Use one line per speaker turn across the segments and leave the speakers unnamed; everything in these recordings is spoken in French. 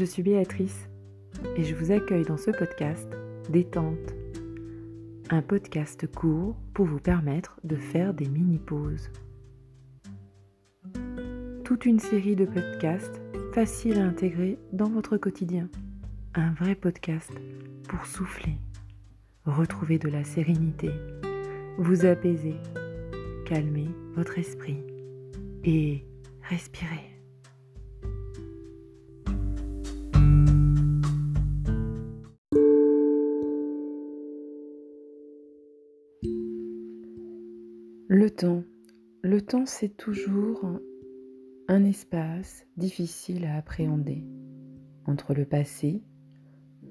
je suis Béatrice et je vous accueille dans ce podcast Détente, un podcast court pour vous permettre de faire des mini-pauses. Toute une série de podcasts faciles à intégrer dans votre quotidien. Un vrai podcast pour souffler, retrouver de la sérénité, vous apaiser, calmer votre esprit et respirer. Le temps. Le temps, c'est toujours un espace difficile à appréhender entre le passé,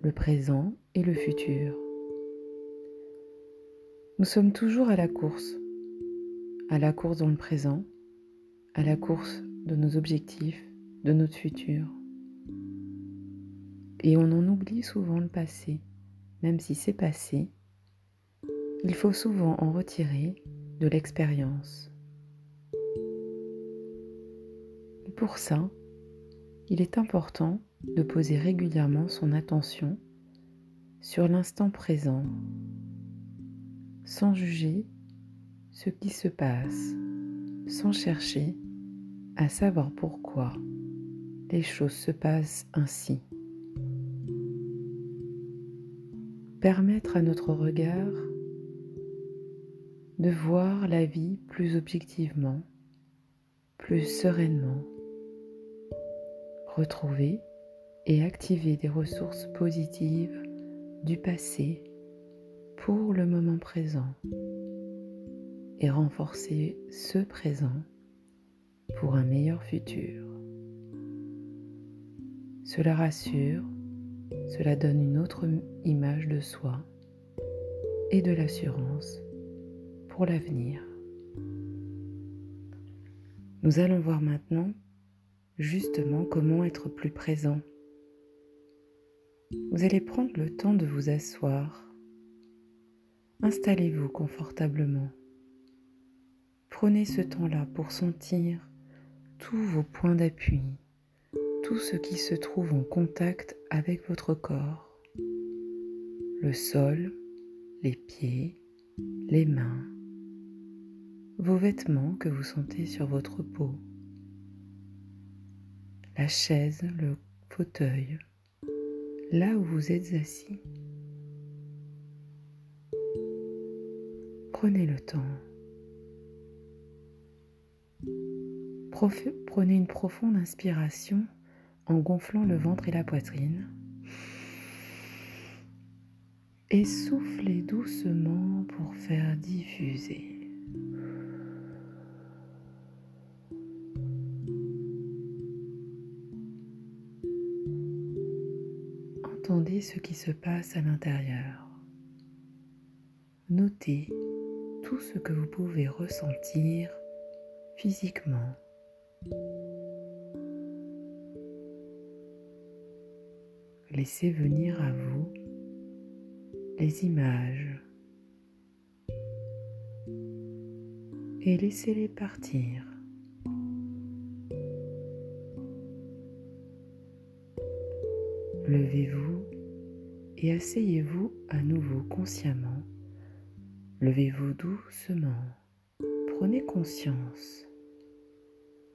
le présent et le futur. Nous sommes toujours à la course, à la course dans le présent, à la course de nos objectifs, de notre futur. Et on en oublie souvent le passé, même si c'est passé, il faut souvent en retirer de l'expérience. Pour ça, il est important de poser régulièrement son attention sur l'instant présent, sans juger ce qui se passe, sans chercher à savoir pourquoi les choses se passent ainsi. Permettre à notre regard de voir la vie plus objectivement, plus sereinement, retrouver et activer des ressources positives du passé pour le moment présent et renforcer ce présent pour un meilleur futur. Cela rassure, cela donne une autre image de soi et de l'assurance l'avenir. Nous allons voir maintenant justement comment être plus présent. Vous allez prendre le temps de vous asseoir. Installez-vous confortablement. Prenez ce temps-là pour sentir tous vos points d'appui, tout ce qui se trouve en contact avec votre corps. Le sol, les pieds, les mains, vos vêtements que vous sentez sur votre peau, la chaise, le fauteuil, là où vous êtes assis. Prenez le temps. Prenez une profonde inspiration en gonflant le ventre et la poitrine. Et soufflez doucement pour faire diffuser. Ce qui se passe à l'intérieur. Notez tout ce que vous pouvez ressentir physiquement. Laissez venir à vous les images et laissez-les partir. Levez-vous et asseyez-vous à nouveau consciemment. Levez-vous doucement. Prenez conscience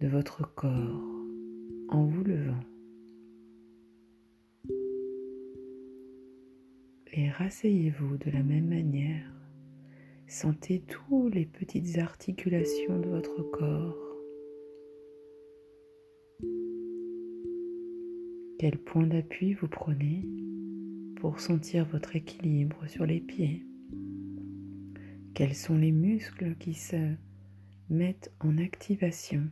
de votre corps en vous levant. Et rasseyez-vous de la même manière. Sentez toutes les petites articulations de votre corps Quel point d'appui vous prenez pour sentir votre équilibre sur les pieds Quels sont les muscles qui se mettent en activation?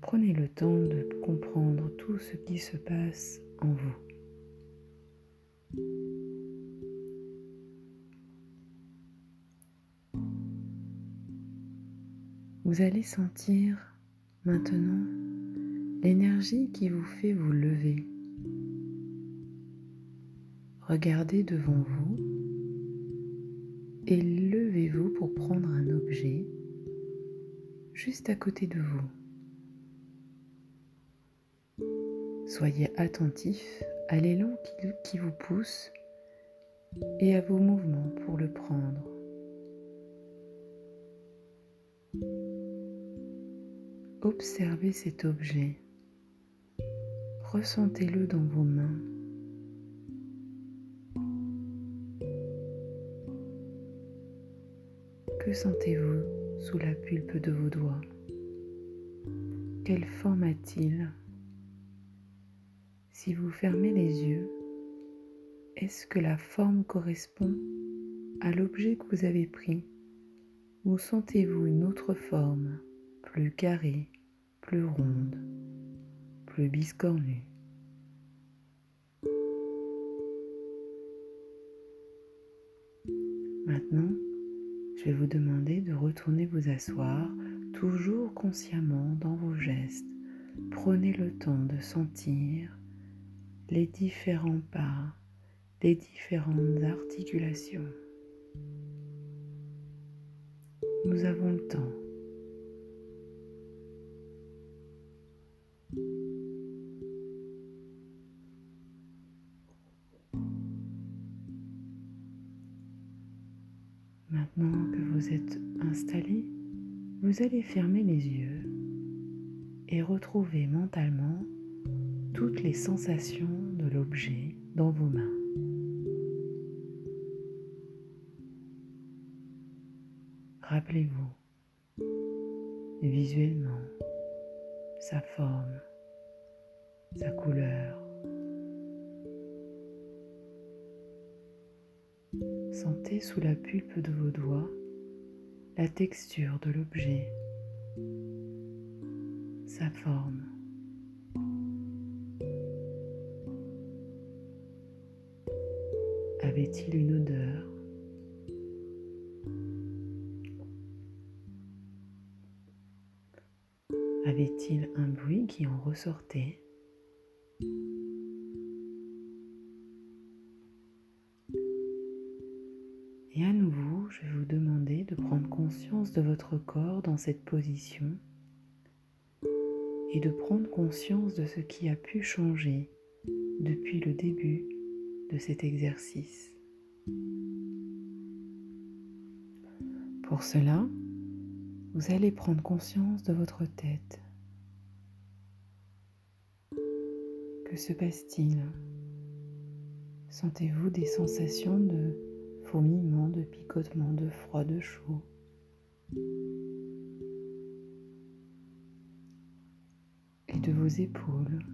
Prenez le temps de comprendre tout ce qui se passe en vous. Vous allez sentir Maintenant, l'énergie qui vous fait vous lever. Regardez devant vous et levez-vous pour prendre un objet juste à côté de vous. Soyez attentif à l'élan qui vous pousse et à vos mouvements pour le prendre. Observez cet objet. Ressentez-le dans vos mains. Que sentez-vous sous la pulpe de vos doigts? Quelle forme a-t-il? Si vous fermez les yeux, est-ce que la forme correspond à l'objet que vous avez pris? Ou sentez-vous une autre forme plus carrée, plus ronde, plus biscornue Maintenant, je vais vous demander de retourner vous asseoir, toujours consciemment dans vos gestes. Prenez le temps de sentir les différents pas, les différentes articulations. Nous avons le temps. Êtes installé, vous allez fermer les yeux et retrouver mentalement toutes les sensations de l'objet dans vos mains. Rappelez-vous visuellement sa forme, sa couleur. Sentez sous la pulpe de vos doigts la texture de l'objet, sa forme. Avait-il une odeur? Avait-il un bruit qui en ressortait? De votre corps dans cette position et de prendre conscience de ce qui a pu changer depuis le début de cet exercice. Pour cela, vous allez prendre conscience de votre tête. Que se passe-t-il? Sentez-vous des sensations de fourmillement, de picotement, de froid, de chaud? Et de vos épaules,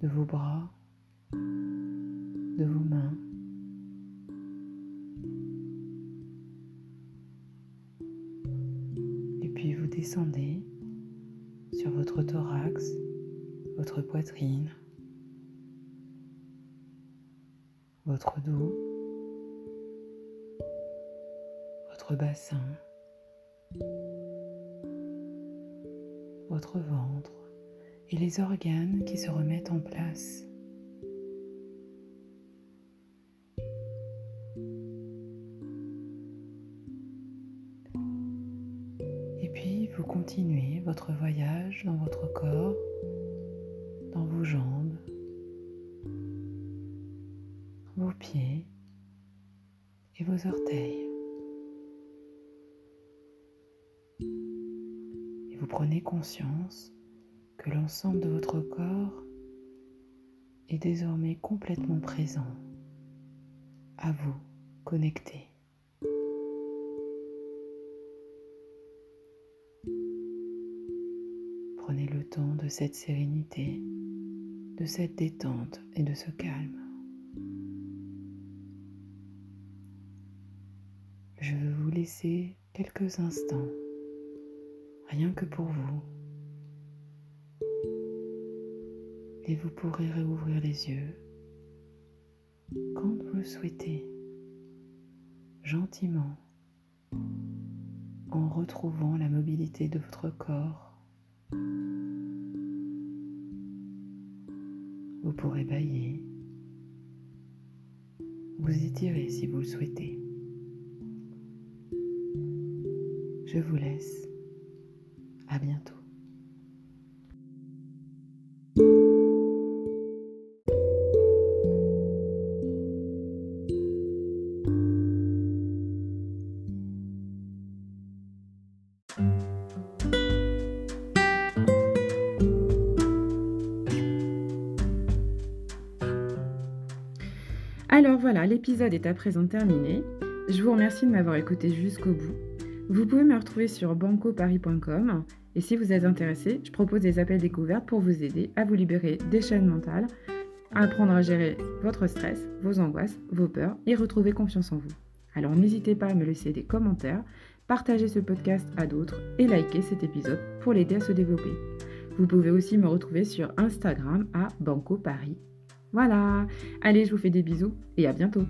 de vos bras, de vos mains. descendez sur votre thorax, votre poitrine, votre dos, votre bassin, votre ventre et les organes qui se remettent en place. vous continuez votre voyage dans votre corps, dans vos jambes, vos pieds et vos orteils. Prenez conscience que l'ensemble de votre corps est désormais complètement présent, à vous, connecté. Prenez le temps de cette sérénité, de cette détente et de ce calme. Je veux vous laisser quelques instants, rien que pour vous. Et vous pourrez réouvrir les yeux quand vous le souhaitez, gentiment, en retrouvant la mobilité de votre corps vous pourrez bailler, vous étirer si vous le souhaitez. Je vous laisse. Bientôt. Alors voilà, l'épisode est à présent terminé. Je vous remercie de m'avoir écouté jusqu'au bout. Vous pouvez me retrouver sur bancoparis.com et si vous êtes intéressé, je propose des appels découvertes pour vous aider à vous libérer des chaînes mentales, à apprendre à gérer votre stress, vos angoisses, vos peurs et retrouver confiance en vous. Alors n'hésitez pas à me laisser des commentaires, partager ce podcast à d'autres et liker cet épisode pour l'aider à se développer. Vous pouvez aussi me retrouver sur Instagram à Banco Paris. Voilà, allez, je vous fais des bisous et à bientôt.